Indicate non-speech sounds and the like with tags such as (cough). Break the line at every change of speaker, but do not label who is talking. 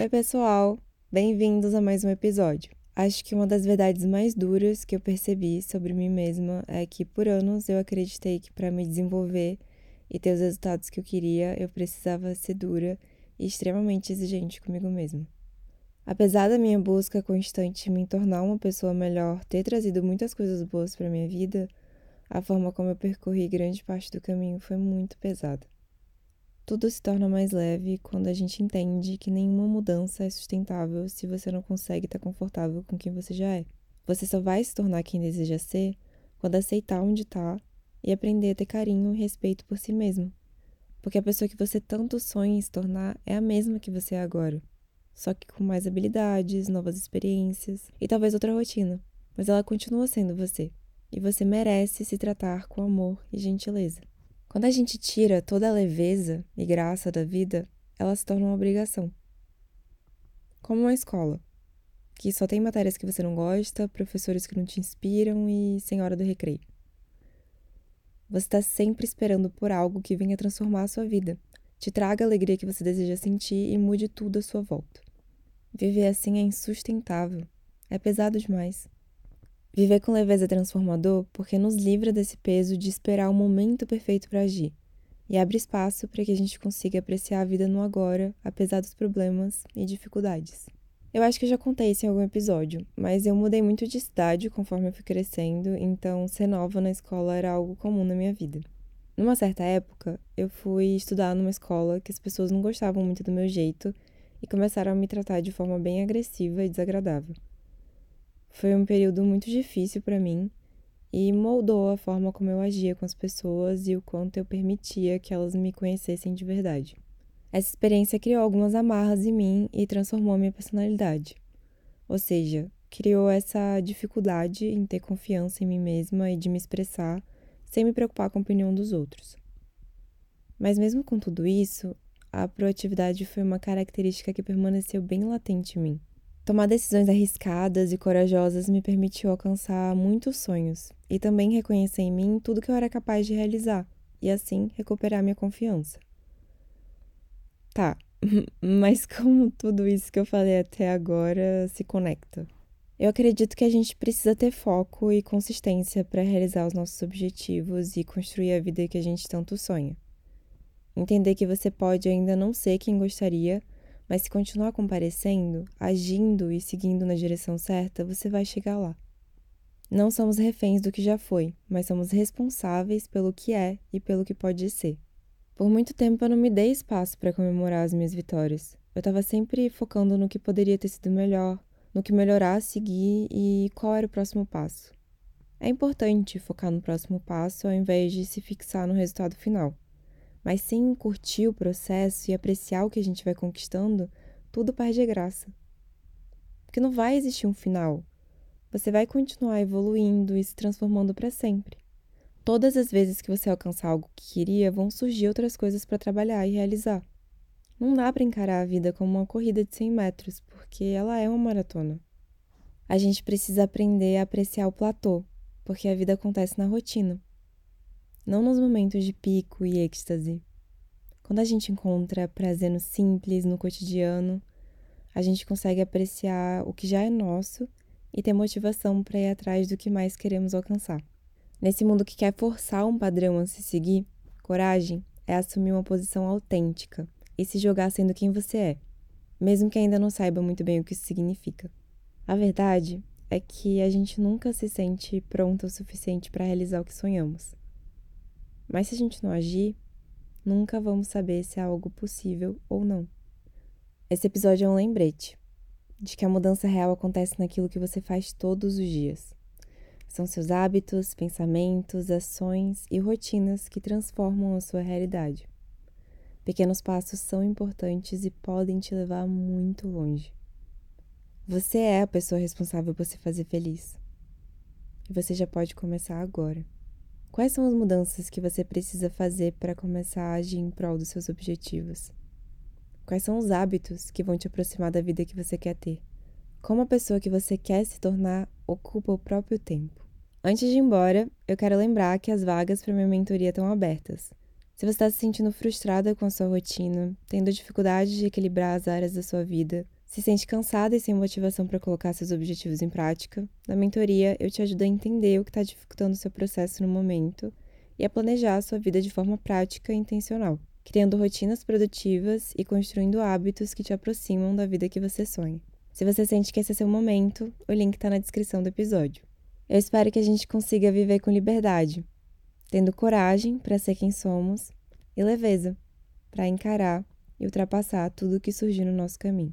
Oi, pessoal! Bem-vindos a mais um episódio. Acho que uma das verdades mais duras que eu percebi sobre mim mesma é que por anos eu acreditei que para me desenvolver e ter os resultados que eu queria, eu precisava ser dura e extremamente exigente comigo mesma. Apesar da minha busca constante me tornar uma pessoa melhor ter trazido muitas coisas boas para minha vida, a forma como eu percorri grande parte do caminho foi muito pesada. Tudo se torna mais leve quando a gente entende que nenhuma mudança é sustentável se você não consegue estar confortável com quem você já é. Você só vai se tornar quem deseja ser quando aceitar onde está e aprender a ter carinho e respeito por si mesmo. Porque a pessoa que você tanto sonha em se tornar é a mesma que você é agora só que com mais habilidades, novas experiências e talvez outra rotina. Mas ela continua sendo você. E você merece se tratar com amor e gentileza. Quando a gente tira toda a leveza e graça da vida, ela se torna uma obrigação. Como uma escola, que só tem matérias que você não gosta, professores que não te inspiram e sem hora do recreio. Você está sempre esperando por algo que venha transformar a sua vida, te traga a alegria que você deseja sentir e mude tudo à sua volta. Viver assim é insustentável. É pesado demais. Viver com leveza é transformador porque nos livra desse peso de esperar o momento perfeito para agir e abre espaço para que a gente consiga apreciar a vida no agora, apesar dos problemas e dificuldades. Eu acho que eu já contei isso em algum episódio, mas eu mudei muito de cidade conforme eu fui crescendo, então ser nova na escola era algo comum na minha vida. Numa certa época, eu fui estudar numa escola que as pessoas não gostavam muito do meu jeito e começaram a me tratar de forma bem agressiva e desagradável. Foi um período muito difícil para mim e moldou a forma como eu agia com as pessoas e o quanto eu permitia que elas me conhecessem de verdade. Essa experiência criou algumas amarras em mim e transformou minha personalidade. Ou seja, criou essa dificuldade em ter confiança em mim mesma e de me expressar sem me preocupar com a opinião dos outros. Mas mesmo com tudo isso, a proatividade foi uma característica que permaneceu bem latente em mim. Tomar decisões arriscadas e corajosas me permitiu alcançar muitos sonhos e também reconhecer em mim tudo que eu era capaz de realizar e assim recuperar minha confiança. Tá, (laughs) mas como tudo isso que eu falei até agora se conecta? Eu acredito que a gente precisa ter foco e consistência para realizar os nossos objetivos e construir a vida que a gente tanto sonha. Entender que você pode ainda não ser quem gostaria, mas se continuar comparecendo, agindo e seguindo na direção certa, você vai chegar lá. Não somos reféns do que já foi, mas somos responsáveis pelo que é e pelo que pode ser. Por muito tempo eu não me dei espaço para comemorar as minhas vitórias. Eu estava sempre focando no que poderia ter sido melhor, no que melhorar seguir e qual era o próximo passo. É importante focar no próximo passo ao invés de se fixar no resultado final. Mas sem curtir o processo e apreciar o que a gente vai conquistando, tudo perde a graça. Porque não vai existir um final. Você vai continuar evoluindo e se transformando para sempre. Todas as vezes que você alcançar algo que queria, vão surgir outras coisas para trabalhar e realizar. Não dá para encarar a vida como uma corrida de 100 metros, porque ela é uma maratona. A gente precisa aprender a apreciar o platô, porque a vida acontece na rotina não nos momentos de pico e êxtase. Quando a gente encontra prazer no simples, no cotidiano, a gente consegue apreciar o que já é nosso e ter motivação para ir atrás do que mais queremos alcançar. Nesse mundo que quer forçar um padrão a se seguir, coragem é assumir uma posição autêntica e se jogar sendo quem você é, mesmo que ainda não saiba muito bem o que isso significa. A verdade é que a gente nunca se sente pronta o suficiente para realizar o que sonhamos. Mas se a gente não agir, nunca vamos saber se é algo possível ou não. Esse episódio é um lembrete de que a mudança real acontece naquilo que você faz todos os dias. São seus hábitos, pensamentos, ações e rotinas que transformam a sua realidade. Pequenos passos são importantes e podem te levar muito longe. Você é a pessoa responsável por se fazer feliz. E você já pode começar agora. Quais são as mudanças que você precisa fazer para começar a agir em prol dos seus objetivos? Quais são os hábitos que vão te aproximar da vida que você quer ter? Como a pessoa que você quer se tornar ocupa o próprio tempo? Antes de ir embora, eu quero lembrar que as vagas para minha mentoria estão abertas. Se você está se sentindo frustrada com a sua rotina, tendo dificuldade de equilibrar as áreas da sua vida, se sente cansada e sem motivação para colocar seus objetivos em prática, na mentoria eu te ajudo a entender o que está dificultando o seu processo no momento e a planejar a sua vida de forma prática e intencional, criando rotinas produtivas e construindo hábitos que te aproximam da vida que você sonha. Se você sente que esse é seu momento, o link está na descrição do episódio. Eu espero que a gente consiga viver com liberdade, tendo coragem para ser quem somos e leveza para encarar e ultrapassar tudo o que surgir no nosso caminho.